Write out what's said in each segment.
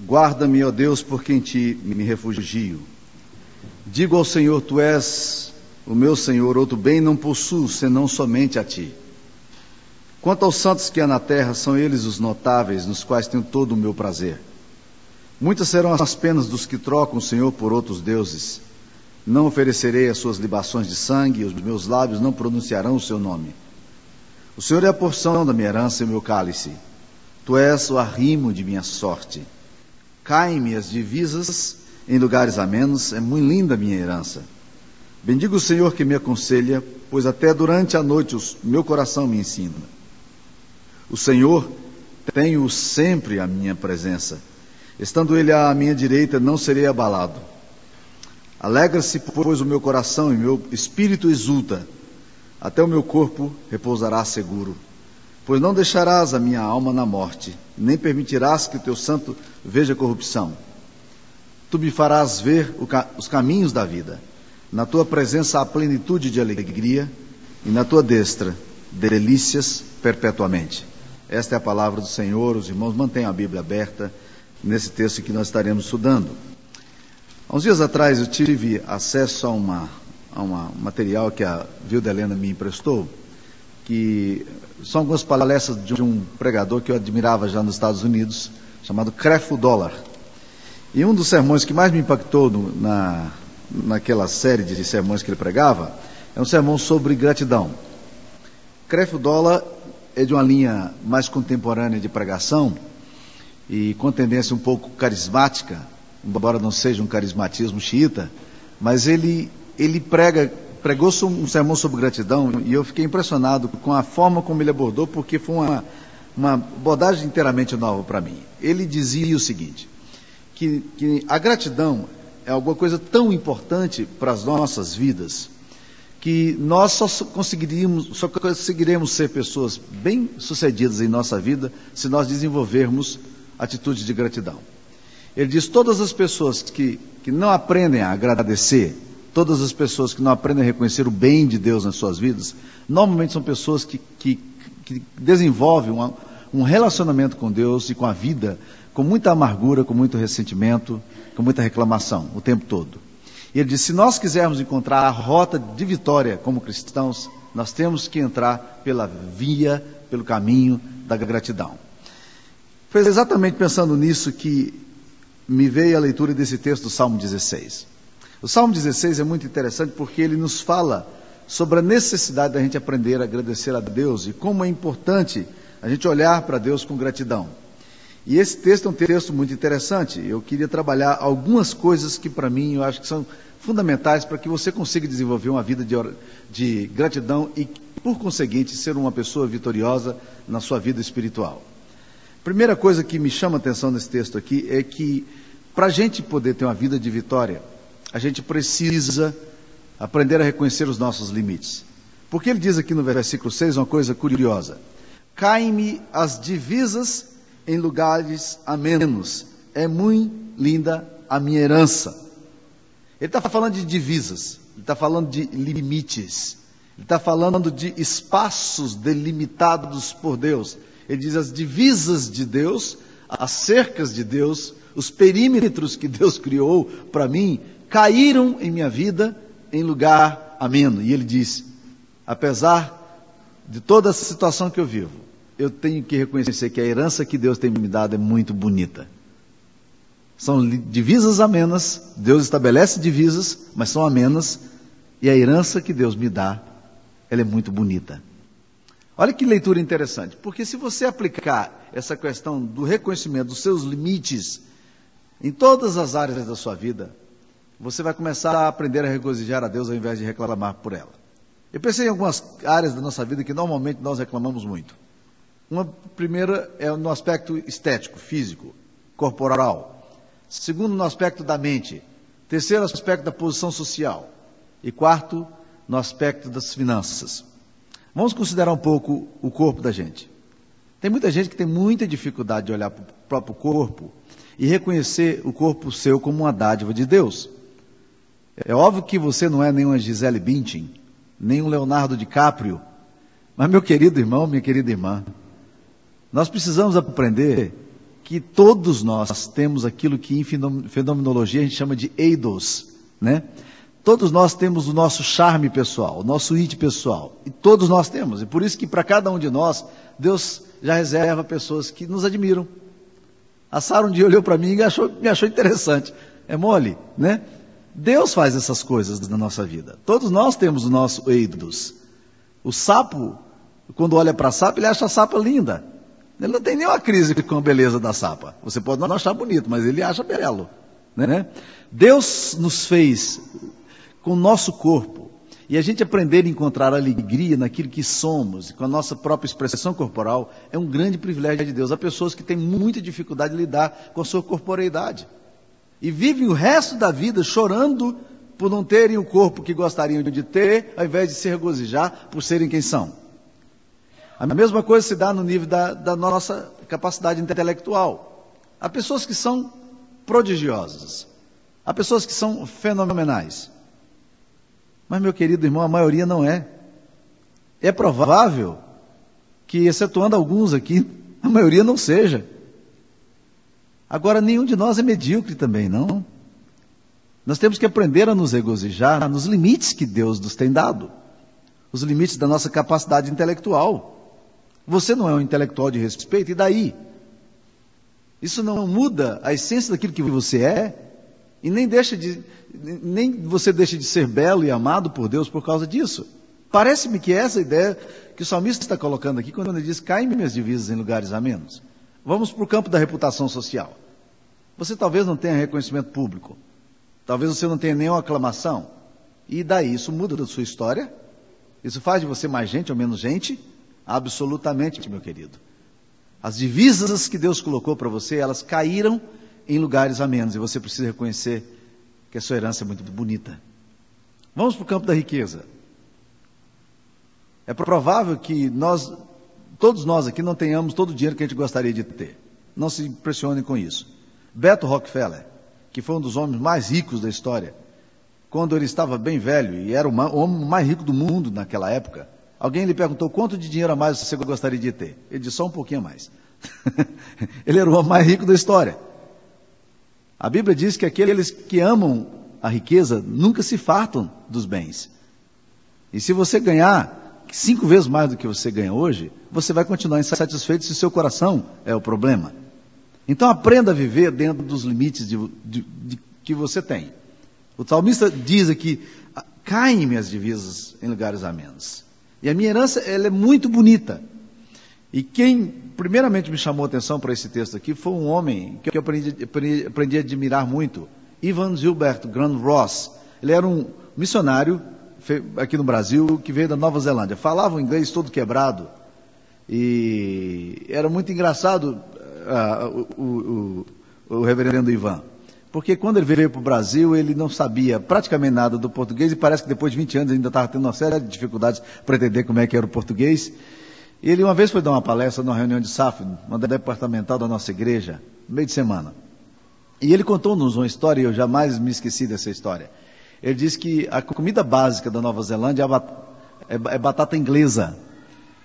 Guarda-me, ó Deus, porque em ti me refugio. Digo ao Senhor, tu és o meu Senhor, outro bem não possuo, senão somente a ti. Quanto aos santos que há na terra, são eles os notáveis, nos quais tenho todo o meu prazer. Muitas serão as penas dos que trocam o Senhor por outros deuses. Não oferecerei as suas libações de sangue, e os meus lábios não pronunciarão o seu nome. O Senhor é a porção da minha herança e o meu cálice. Tu és o arrimo de minha sorte. Caem-me as divisas em lugares amenos, é muito linda a minha herança. Bendigo o Senhor que me aconselha, pois até durante a noite o meu coração me ensina. O Senhor tenho sempre à minha presença. Estando Ele à minha direita, não serei abalado. Alegra-se, pois, o meu coração e meu espírito exulta. Até o meu corpo repousará seguro. Pois não deixarás a minha alma na morte, nem permitirás que o teu santo veja corrupção. Tu me farás ver os caminhos da vida. Na tua presença há plenitude de alegria, e na tua destra delícias perpetuamente. Esta é a palavra do Senhor. Os irmãos mantenham a Bíblia aberta nesse texto que nós estaremos estudando. Há uns dias atrás eu tive acesso a, a uma, um material que a Vilda Helena me emprestou, que são algumas palestras de um pregador que eu admirava já nos Estados Unidos, chamado Creflo Dollar. E um dos sermões que mais me impactou no, na, naquela série de sermões que ele pregava é um sermão sobre gratidão. Creflo Dollar é de uma linha mais contemporânea de pregação e com tendência um pouco carismática, embora não seja um carismatismo xiita, mas ele, ele prega, pregou um sermão sobre gratidão e eu fiquei impressionado com a forma como ele abordou, porque foi uma, uma abordagem inteiramente nova para mim. Ele dizia o seguinte, que, que a gratidão é alguma coisa tão importante para as nossas vidas, que nós só conseguiríamos, só conseguiremos ser pessoas bem sucedidas em nossa vida se nós desenvolvermos atitudes de gratidão. Ele diz: todas as pessoas que, que não aprendem a agradecer, todas as pessoas que não aprendem a reconhecer o bem de Deus nas suas vidas, normalmente são pessoas que, que, que desenvolvem uma, um relacionamento com Deus e com a vida com muita amargura, com muito ressentimento, com muita reclamação o tempo todo. E ele diz: se nós quisermos encontrar a rota de vitória como cristãos, nós temos que entrar pela via, pelo caminho da gratidão. Foi exatamente pensando nisso que me veio a leitura desse texto do Salmo 16. O Salmo 16 é muito interessante porque ele nos fala sobre a necessidade da gente aprender a agradecer a Deus e como é importante a gente olhar para Deus com gratidão. E esse texto é um texto muito interessante. Eu queria trabalhar algumas coisas que, para mim, eu acho que são fundamentais para que você consiga desenvolver uma vida de, de gratidão e, por conseguinte, ser uma pessoa vitoriosa na sua vida espiritual. Primeira coisa que me chama a atenção nesse texto aqui é que, para a gente poder ter uma vida de vitória, a gente precisa aprender a reconhecer os nossos limites. Porque ele diz aqui no versículo 6 uma coisa curiosa: Caem-me as divisas em lugares amenos. É muito linda a minha herança. Ele está falando de divisas, ele está falando de limites, ele está falando de espaços delimitados por Deus. Ele diz as divisas de Deus, as cercas de Deus, os perímetros que Deus criou para mim, caíram em minha vida em lugar ameno. E ele diz: apesar de toda essa situação que eu vivo, eu tenho que reconhecer que a herança que Deus tem me dado é muito bonita. São divisas amenas, Deus estabelece divisas, mas são amenas, e a herança que Deus me dá, ela é muito bonita. Olha que leitura interessante, porque se você aplicar essa questão do reconhecimento dos seus limites em todas as áreas da sua vida, você vai começar a aprender a regozijar a Deus ao invés de reclamar por ela. Eu pensei em algumas áreas da nossa vida que normalmente nós reclamamos muito. Uma primeira é no aspecto estético, físico, corporal. Segundo, no aspecto da mente. Terceiro, aspecto da posição social. E quarto, no aspecto das finanças. Vamos considerar um pouco o corpo da gente. Tem muita gente que tem muita dificuldade de olhar para o próprio corpo e reconhecer o corpo seu como uma dádiva de Deus. É óbvio que você não é nem uma Gisele Bündchen, nem um Leonardo DiCaprio, mas meu querido irmão, minha querida irmã, nós precisamos aprender que todos nós temos aquilo que em fenomenologia a gente chama de eidos, né? Todos nós temos o nosso charme pessoal, o nosso it pessoal. E todos nós temos. E por isso que para cada um de nós, Deus já reserva pessoas que nos admiram. A Sara um dia olhou para mim e achou, me achou interessante. É mole, né? Deus faz essas coisas na nossa vida. Todos nós temos o nosso eidos. O sapo, quando olha para a sapa, ele acha a sapa linda. Ele não tem nenhuma crise com a beleza da sapa. Você pode não achar bonito, mas ele acha belo. Né? Deus nos fez com o nosso corpo. E a gente aprender a encontrar alegria naquilo que somos, com a nossa própria expressão corporal, é um grande privilégio de Deus. Há pessoas que têm muita dificuldade de lidar com a sua corporeidade. E vivem o resto da vida chorando por não terem o corpo que gostariam de ter, ao invés de se regozijar por serem quem são. A mesma coisa se dá no nível da, da nossa capacidade intelectual. Há pessoas que são prodigiosas. Há pessoas que são fenomenais. Mas, meu querido irmão, a maioria não é. É provável que, excetuando alguns aqui, a maioria não seja. Agora, nenhum de nós é medíocre também, não. Nós temos que aprender a nos regozijar nos limites que Deus nos tem dado, os limites da nossa capacidade intelectual. Você não é um intelectual de respeito, e daí? Isso não muda a essência daquilo que você é, e nem deixa de, nem você deixa de ser belo e amado por Deus por causa disso. Parece-me que é essa ideia que o salmista está colocando aqui quando ele diz: caem minhas divisas em lugares a menos. Vamos para o campo da reputação social. Você talvez não tenha reconhecimento público, talvez você não tenha nenhuma aclamação, e daí isso muda da sua história? Isso faz de você mais gente ou menos gente? Absolutamente, meu querido. As divisas que Deus colocou para você, elas caíram em lugares a menos, e você precisa reconhecer que a sua herança é muito bonita. Vamos para o campo da riqueza. É provável que nós, todos nós aqui, não tenhamos todo o dinheiro que a gente gostaria de ter. Não se impressione com isso. Beto Rockefeller, que foi um dos homens mais ricos da história, quando ele estava bem velho e era o homem mais rico do mundo naquela época, alguém lhe perguntou quanto de dinheiro a mais você gostaria de ter. Ele disse só um pouquinho a mais. ele era o homem mais rico da história. A Bíblia diz que aqueles que amam a riqueza nunca se fartam dos bens. E se você ganhar cinco vezes mais do que você ganha hoje, você vai continuar insatisfeito se o seu coração é o problema. Então aprenda a viver dentro dos limites de, de, de, que você tem. O salmista diz aqui: caem minhas divisas em lugares a menos. E a minha herança ela é muito bonita. E quem primeiramente me chamou a atenção para esse texto aqui foi um homem que eu aprendi, aprendi, aprendi a admirar muito, Ivan Gilbert Grand Ross. Ele era um missionário aqui no Brasil que veio da Nova Zelândia. Falava o inglês todo quebrado. E era muito engraçado uh, o, o, o, reverendo Ivan. Porque quando ele veio para o Brasil, ele não sabia praticamente nada do português e parece que depois de 20 anos ainda estava tendo uma série de dificuldades para entender como é que era o português. Ele uma vez foi dar uma palestra numa reunião de SAF, uma departamental da nossa igreja, meio de semana. E ele contou-nos uma história, e eu jamais me esqueci dessa história. Ele disse que a comida básica da Nova Zelândia é, é batata inglesa.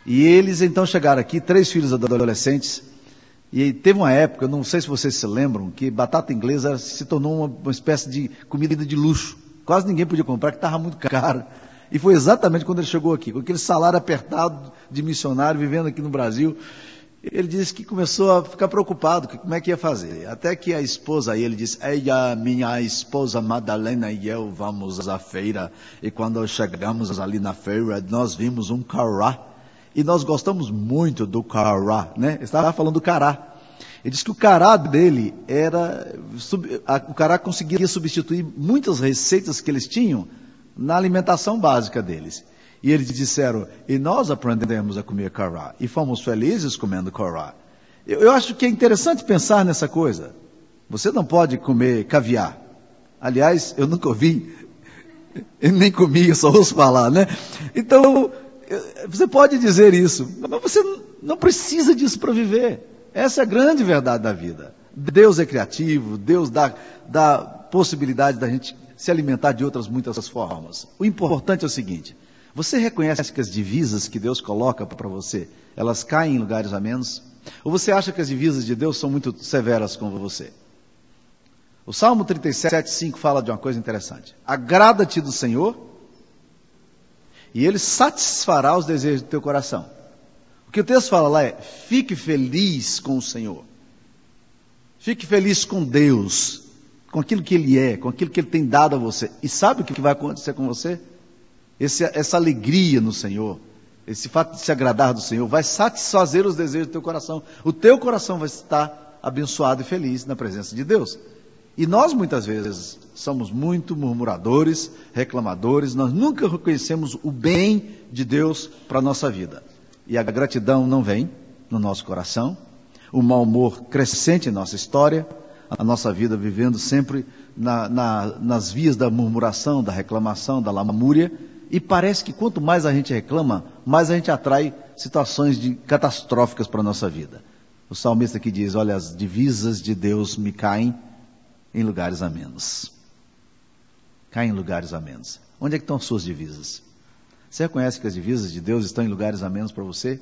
E eles então chegaram aqui, três filhos adolescentes, e teve uma época, não sei se vocês se lembram, que batata inglesa se tornou uma, uma espécie de comida de luxo. Quase ninguém podia comprar, que estava muito caro. E foi exatamente quando ele chegou aqui, com aquele salário apertado de missionário, vivendo aqui no Brasil. Ele disse que começou a ficar preocupado, que como é que ia fazer. Até que a esposa, aí ele disse, ela, minha esposa Madalena e eu vamos à feira. E quando chegamos ali na feira, nós vimos um cará e nós gostamos muito do cará, né? Ele estava falando do cará. Ele disse que o cará dele era, o cará conseguia substituir muitas receitas que eles tinham na alimentação básica deles. E eles disseram, e nós aprendemos a comer cará, e fomos felizes comendo cará. Eu, eu acho que é interessante pensar nessa coisa. Você não pode comer caviar. Aliás, eu nunca ouvi, eu nem comi, eu só ouço falar, né? Então, você pode dizer isso, mas você não precisa disso para viver. Essa é a grande verdade da vida. Deus é criativo, Deus dá, dá possibilidade da gente se alimentar de outras muitas formas. O importante é o seguinte: você reconhece que as divisas que Deus coloca para você, elas caem em lugares a menos? Ou você acha que as divisas de Deus são muito severas com você? O Salmo 37, 5 fala de uma coisa interessante. Agrada-te do Senhor e Ele satisfará os desejos do teu coração. O que o texto fala lá é: fique feliz com o Senhor. Fique feliz com Deus, com aquilo que Ele é, com aquilo que Ele tem dado a você. E sabe o que vai acontecer com você? Esse, essa alegria no Senhor, esse fato de se agradar do Senhor, vai satisfazer os desejos do teu coração. O teu coração vai estar abençoado e feliz na presença de Deus. E nós muitas vezes somos muito murmuradores, reclamadores, nós nunca reconhecemos o bem de Deus para a nossa vida. E a gratidão não vem no nosso coração, o mau humor crescente em nossa história, a nossa vida vivendo sempre na, na, nas vias da murmuração, da reclamação, da lamúria, e parece que quanto mais a gente reclama, mais a gente atrai situações de catastróficas para a nossa vida. O salmista aqui diz: Olha, as divisas de Deus me caem em lugares a menos. Caem em lugares a menos. Onde é que estão as suas divisas? Você reconhece que as divisas de Deus estão em lugares a menos para você?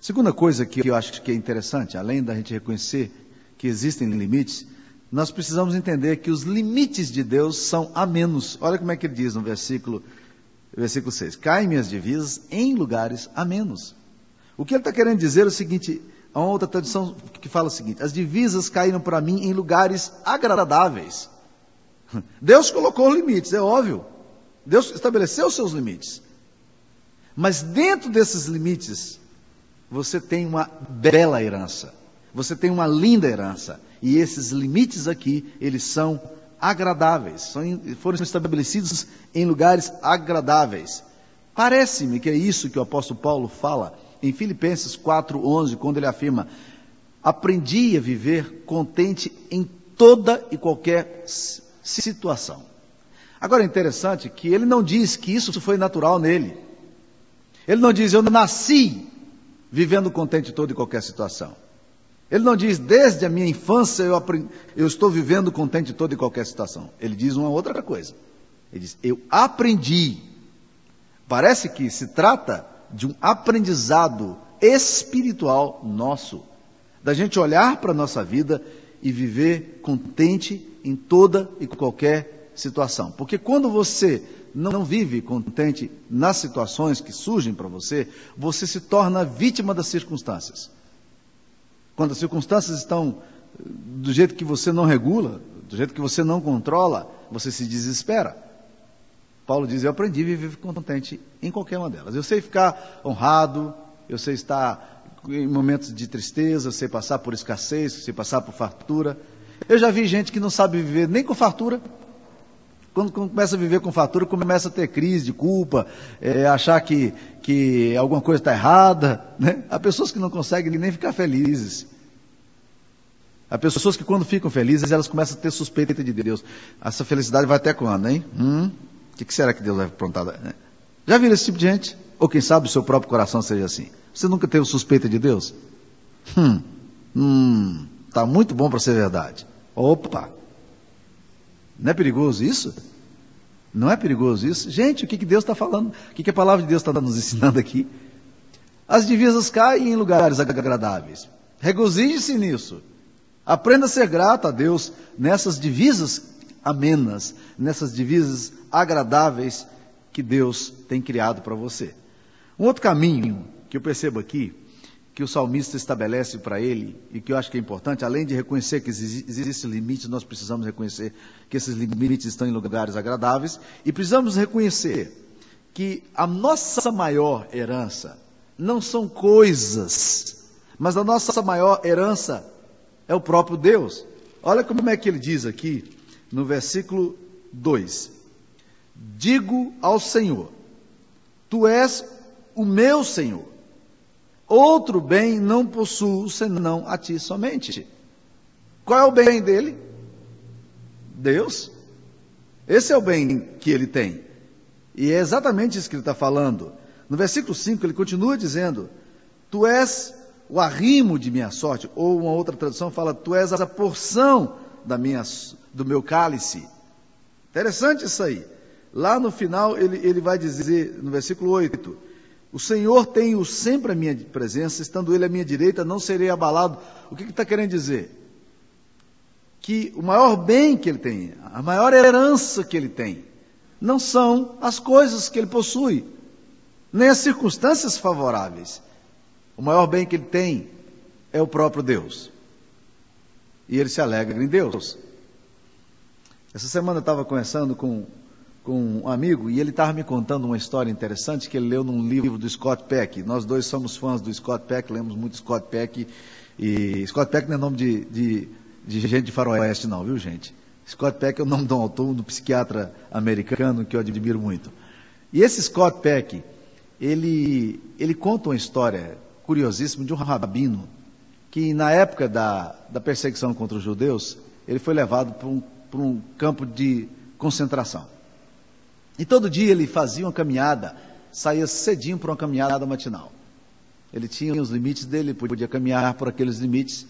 Segunda coisa que eu acho que é interessante, além da gente reconhecer que existem limites, nós precisamos entender que os limites de Deus são a menos. Olha como é que ele diz no versículo, versículo 6. Caem minhas divisas em lugares a menos. O que ele está querendo dizer é o seguinte: Há uma outra tradição que fala o seguinte: as divisas caíram para mim em lugares agradáveis. Deus colocou limites, é óbvio. Deus estabeleceu os seus limites. Mas dentro desses limites, você tem uma bela herança. Você tem uma linda herança. E esses limites aqui, eles são agradáveis. Foram estabelecidos em lugares agradáveis. Parece-me que é isso que o apóstolo Paulo fala em Filipenses 4:11, quando ele afirma: "Aprendi a viver contente em toda e qualquer situação". Agora é interessante que ele não diz que isso foi natural nele. Ele não diz eu nasci vivendo contente em toda e qualquer situação. Ele não diz desde a minha infância eu, aprendi, eu estou vivendo contente em toda e qualquer situação. Ele diz uma outra coisa. Ele diz eu aprendi. Parece que se trata de um aprendizado espiritual nosso, da gente olhar para a nossa vida e viver contente em toda e qualquer situação. Porque quando você não vive contente nas situações que surgem para você, você se torna vítima das circunstâncias. Quando as circunstâncias estão do jeito que você não regula, do jeito que você não controla, você se desespera. Paulo diz: Eu aprendi a viver contente em qualquer uma delas. Eu sei ficar honrado, eu sei estar em momentos de tristeza, eu sei passar por escassez, eu sei passar por fartura. Eu já vi gente que não sabe viver nem com fartura. Quando, começa a viver com fartura, começa a ter crise de culpa, é, achar que, que alguma coisa está errada. Né? Há pessoas que não conseguem nem ficar felizes. Há pessoas que quando ficam felizes, elas começam a ter suspeita de Deus. Essa felicidade vai até quando, hein? Hum? O que, que será que Deus vai aprontar? Né? Já viram esse tipo de gente? Ou quem sabe o seu próprio coração seja assim? Você nunca teve suspeita de Deus? Hum, hum, tá muito bom para ser verdade. Opa! Não é perigoso isso? Não é perigoso isso? Gente, o que, que Deus está falando? O que, que a palavra de Deus está nos ensinando aqui? As divisas caem em lugares agradáveis. Regozije-se nisso. Aprenda a ser grato a Deus nessas divisas amenas, nessas divisas agradáveis que Deus tem criado para você. Um outro caminho que eu percebo aqui, que o salmista estabelece para ele, e que eu acho que é importante, além de reconhecer que existem limites, nós precisamos reconhecer que esses limites estão em lugares agradáveis, e precisamos reconhecer que a nossa maior herança não são coisas, mas a nossa maior herança é o próprio Deus. Olha como é que ele diz aqui, no versículo 2: Digo ao Senhor: Tu és o meu Senhor. Outro bem não possuo senão a ti somente. Qual é o bem dele? Deus. Esse é o bem que ele tem. E é exatamente isso que ele está falando. No versículo 5, ele continua dizendo: Tu és o arrimo de minha sorte. Ou uma outra tradução fala: Tu és a porção da minha, do meu cálice. Interessante isso aí. Lá no final ele, ele vai dizer, no versículo 8, O Senhor tem o sempre à minha presença, estando Ele à minha direita, não serei abalado. O que está que querendo dizer? Que o maior bem que Ele tem, a maior herança que Ele tem, não são as coisas que Ele possui, nem as circunstâncias favoráveis. O maior bem que Ele tem é o próprio Deus. E Ele se alegra em Deus. Essa semana eu estava conversando com com um amigo e ele estava me contando uma história interessante que ele leu num livro do Scott Peck. Nós dois somos fãs do Scott Peck, lemos muito Scott Peck. E Scott Peck não é nome de, de, de gente de faroeste, não, viu, gente? Scott Peck é o nome de um autor, um psiquiatra americano que eu admiro muito. E esse Scott Peck, ele, ele conta uma história curiosíssima de um rabino que, na época da, da perseguição contra os judeus, ele foi levado para um, para um campo de concentração. E todo dia ele fazia uma caminhada, saía cedinho para uma caminhada matinal. Ele tinha os limites dele, ele podia caminhar por aqueles limites.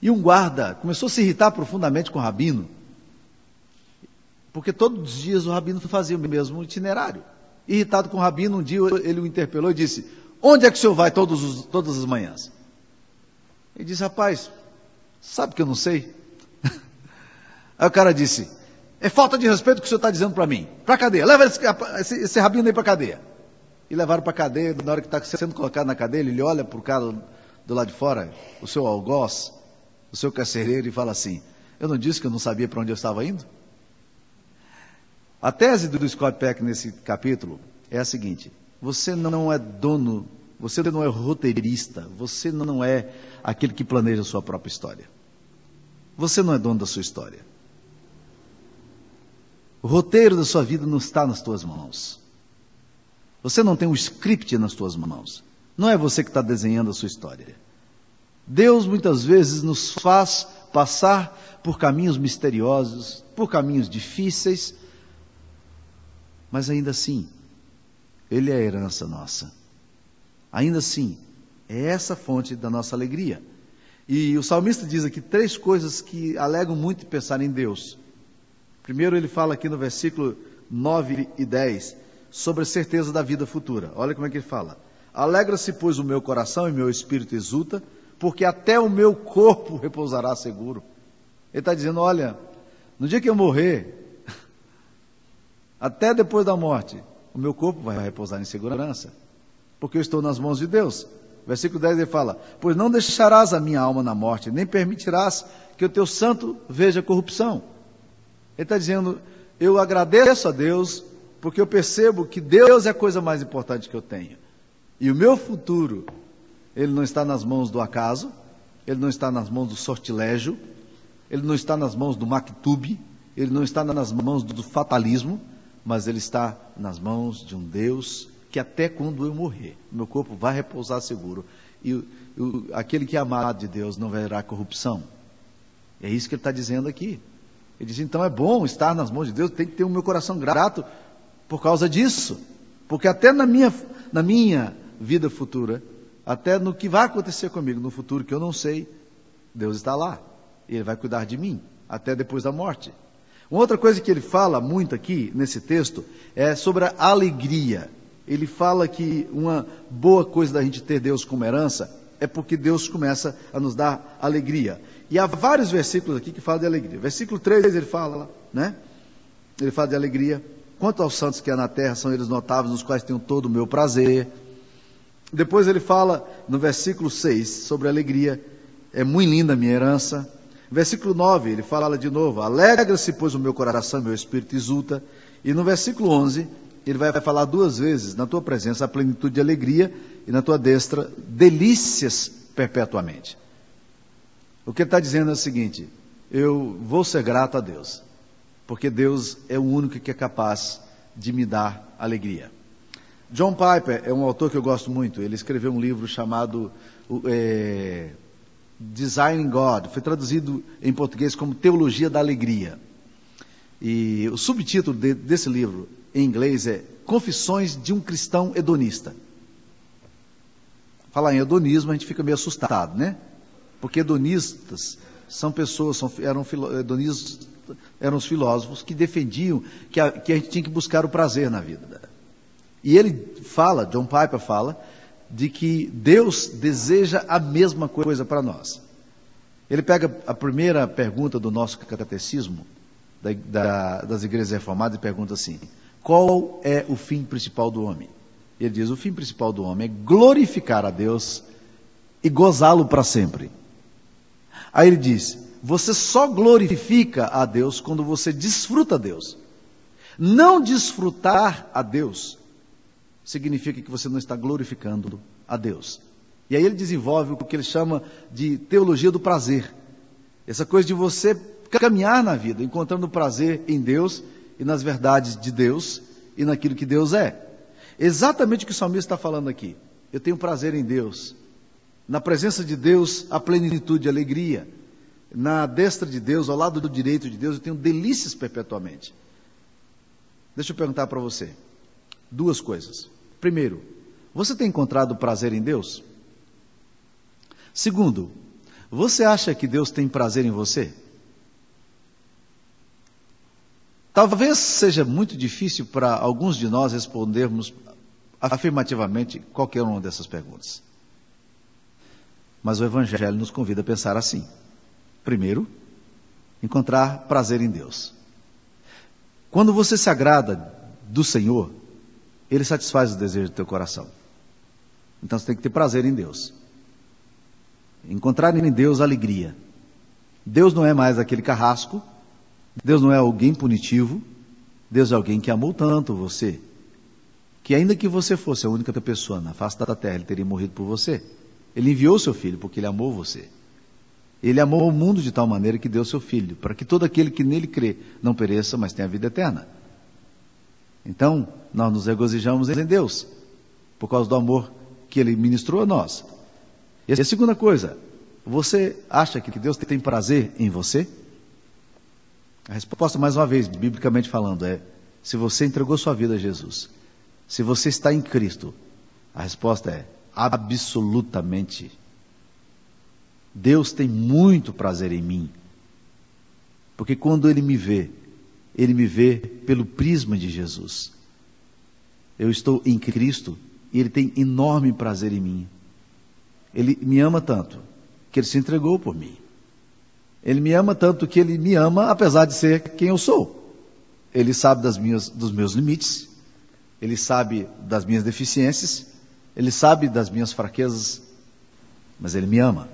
E um guarda começou a se irritar profundamente com o rabino, porque todos os dias o rabino fazia o mesmo itinerário. Irritado com o rabino, um dia ele o interpelou e disse: Onde é que o senhor vai os, todas as manhãs? Ele disse: Rapaz, sabe que eu não sei? Aí o cara disse: é falta de respeito que o senhor está dizendo para mim. Para a cadeia. Leva esse, esse, esse rabino aí para a cadeia. E levaram para a cadeia. Na hora que está sendo colocado na cadeia, ele olha para o cara do lado de fora, o seu algoz, o seu carcereiro, e fala assim: Eu não disse que eu não sabia para onde eu estava indo? A tese do Scott Peck nesse capítulo é a seguinte: Você não é dono, você não é roteirista, você não é aquele que planeja a sua própria história. Você não é dono da sua história. O roteiro da sua vida não está nas tuas mãos. Você não tem um script nas tuas mãos. Não é você que está desenhando a sua história. Deus muitas vezes nos faz passar por caminhos misteriosos, por caminhos difíceis, mas ainda assim, Ele é a herança nossa. Ainda assim, é essa fonte da nossa alegria. E o salmista diz aqui três coisas que alegam muito pensar em Deus. Primeiro, ele fala aqui no versículo 9 e 10 sobre a certeza da vida futura. Olha como é que ele fala: Alegra-se, pois, o meu coração e meu espírito exulta, porque até o meu corpo repousará seguro. Ele está dizendo: Olha, no dia que eu morrer, até depois da morte, o meu corpo vai repousar em segurança, porque eu estou nas mãos de Deus. Versículo 10 ele fala: Pois não deixarás a minha alma na morte, nem permitirás que o teu santo veja corrupção. Ele está dizendo: eu agradeço a Deus porque eu percebo que Deus é a coisa mais importante que eu tenho. E o meu futuro, ele não está nas mãos do acaso, ele não está nas mãos do sortilégio, ele não está nas mãos do Mactube, ele não está nas mãos do fatalismo, mas ele está nas mãos de um Deus que até quando eu morrer, meu corpo vai repousar seguro. E aquele que é amado de Deus não verá corrupção. É isso que ele está dizendo aqui. Ele diz: então é bom estar nas mãos de Deus, tem que ter o meu coração grato por causa disso. Porque até na minha, na minha vida futura, até no que vai acontecer comigo no futuro, que eu não sei, Deus está lá. E Ele vai cuidar de mim, até depois da morte. Uma outra coisa que ele fala muito aqui nesse texto é sobre a alegria. Ele fala que uma boa coisa da gente ter Deus como herança é porque Deus começa a nos dar alegria. E há vários versículos aqui que falam de alegria. Versículo 3 ele fala, né? Ele fala de alegria. Quanto aos santos que há na terra, são eles notáveis, nos quais tenho todo o meu prazer. Depois ele fala no versículo 6 sobre alegria. É muito linda a minha herança. Versículo 9, ele fala de novo: Alegra-se, pois o meu coração, meu espírito exulta. E no versículo 11, ele vai falar duas vezes: Na tua presença a plenitude de alegria, e na tua destra delícias perpetuamente. O que ele está dizendo é o seguinte: eu vou ser grato a Deus, porque Deus é o único que é capaz de me dar alegria. John Piper é um autor que eu gosto muito. Ele escreveu um livro chamado é, Designing God. Foi traduzido em português como Teologia da Alegria. E o subtítulo de, desse livro, em inglês, é Confissões de um Cristão Hedonista. Falar em hedonismo, a gente fica meio assustado, né? Porque hedonistas são pessoas, são, eram, hedonistas eram os filósofos que defendiam que a, que a gente tinha que buscar o prazer na vida. E ele fala, John Piper fala, de que Deus deseja a mesma coisa para nós. Ele pega a primeira pergunta do nosso catecismo, da, da, das igrejas reformadas, e pergunta assim: qual é o fim principal do homem? Ele diz: o fim principal do homem é glorificar a Deus e gozá-lo para sempre. Aí ele diz: você só glorifica a Deus quando você desfruta a Deus. Não desfrutar a Deus significa que você não está glorificando a Deus. E aí ele desenvolve o que ele chama de teologia do prazer. Essa coisa de você caminhar na vida, encontrando prazer em Deus e nas verdades de Deus e naquilo que Deus é. Exatamente o que o salmista está falando aqui. Eu tenho prazer em Deus. Na presença de Deus, a plenitude, a alegria. Na destra de Deus, ao lado do direito de Deus, eu tenho delícias perpetuamente. Deixa eu perguntar para você duas coisas. Primeiro, você tem encontrado prazer em Deus? Segundo, você acha que Deus tem prazer em você? Talvez seja muito difícil para alguns de nós respondermos afirmativamente qualquer uma dessas perguntas. Mas o Evangelho nos convida a pensar assim. Primeiro, encontrar prazer em Deus. Quando você se agrada do Senhor, Ele satisfaz o desejo do teu coração. Então você tem que ter prazer em Deus. Encontrar em Deus alegria. Deus não é mais aquele carrasco Deus não é alguém punitivo, Deus é alguém que amou tanto você, que ainda que você fosse a única pessoa na face da terra, ele teria morrido por você. Ele enviou seu filho porque ele amou você. Ele amou o mundo de tal maneira que deu seu filho, para que todo aquele que nele crê não pereça, mas tenha vida eterna. Então, nós nos regozijamos em Deus, por causa do amor que ele ministrou a nós. E a segunda coisa, você acha que Deus tem prazer em você? A resposta, mais uma vez, biblicamente falando, é: se você entregou sua vida a Jesus, se você está em Cristo, a resposta é absolutamente. Deus tem muito prazer em mim. Porque quando Ele me vê, Ele me vê pelo prisma de Jesus. Eu estou em Cristo e Ele tem enorme prazer em mim. Ele me ama tanto que Ele se entregou por mim. Ele me ama tanto que ele me ama apesar de ser quem eu sou. Ele sabe das minhas, dos meus limites, ele sabe das minhas deficiências, ele sabe das minhas fraquezas, mas ele me ama.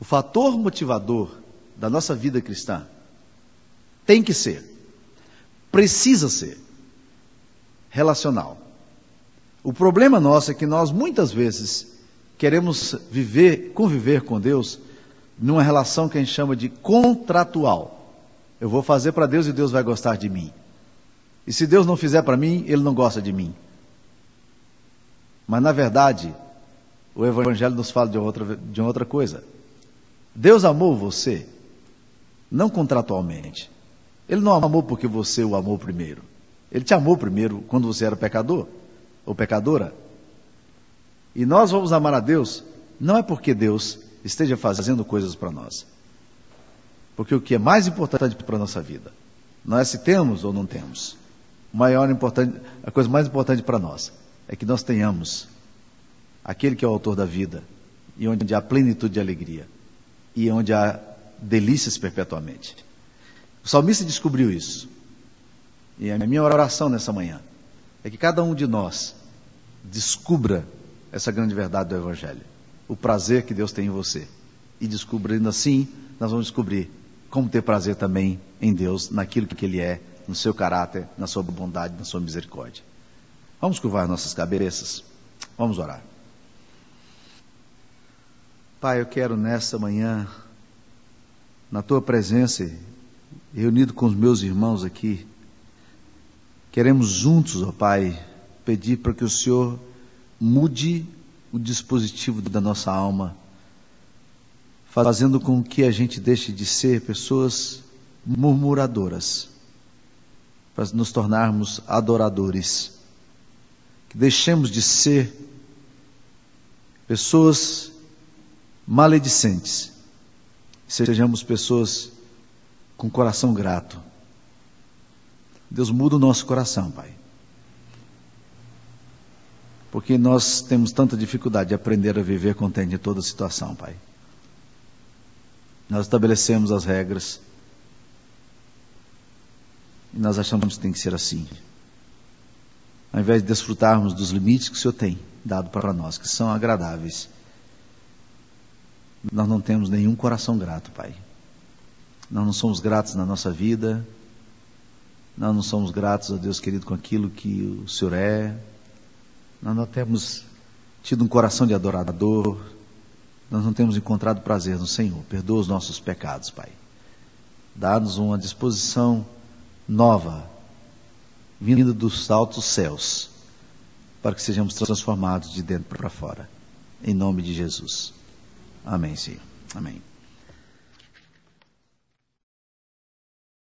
O fator motivador da nossa vida cristã tem que ser, precisa ser, relacional. O problema nosso é que nós muitas vezes queremos viver, conviver com Deus numa relação que a gente chama de contratual. Eu vou fazer para Deus e Deus vai gostar de mim. E se Deus não fizer para mim, Ele não gosta de mim. Mas na verdade, o Evangelho nos fala de outra, de outra coisa. Deus amou você, não contratualmente. Ele não amou porque você o amou primeiro. Ele te amou primeiro quando você era pecador ou pecadora. E nós vamos amar a Deus não é porque Deus esteja fazendo coisas para nós. Porque o que é mais importante para a nossa vida não é se temos ou não temos. Maior importante, a coisa mais importante para nós é que nós tenhamos aquele que é o autor da vida e onde há plenitude de alegria e onde há delícias perpetuamente. O salmista descobriu isso. E a minha oração nessa manhã é que cada um de nós descubra essa grande verdade do Evangelho o prazer que Deus tem em você. E descobrindo assim, nós vamos descobrir como ter prazer também em Deus, naquilo que Ele é, no seu caráter, na sua bondade, na sua misericórdia. Vamos curvar nossas cabeças. Vamos orar. Pai, eu quero nessa manhã, na tua presença, reunido com os meus irmãos aqui, queremos juntos, ó Pai, pedir para que o Senhor mude o dispositivo da nossa alma, fazendo com que a gente deixe de ser pessoas murmuradoras, para nos tornarmos adoradores, que deixemos de ser pessoas maledicentes, sejamos pessoas com coração grato. Deus muda o nosso coração, Pai. Porque nós temos tanta dificuldade de aprender a viver contente em toda situação, Pai. Nós estabelecemos as regras e nós achamos que tem que ser assim. Ao invés de desfrutarmos dos limites que o Senhor tem dado para nós, que são agradáveis, nós não temos nenhum coração grato, Pai. Nós não somos gratos na nossa vida, nós não somos gratos a Deus querido com aquilo que o Senhor é, nós não temos tido um coração de adorador, nós não temos encontrado prazer no Senhor. Perdoa os nossos pecados, Pai. Dá-nos uma disposição nova, vinda dos altos céus, para que sejamos transformados de dentro para fora. Em nome de Jesus. Amém, Senhor. Amém.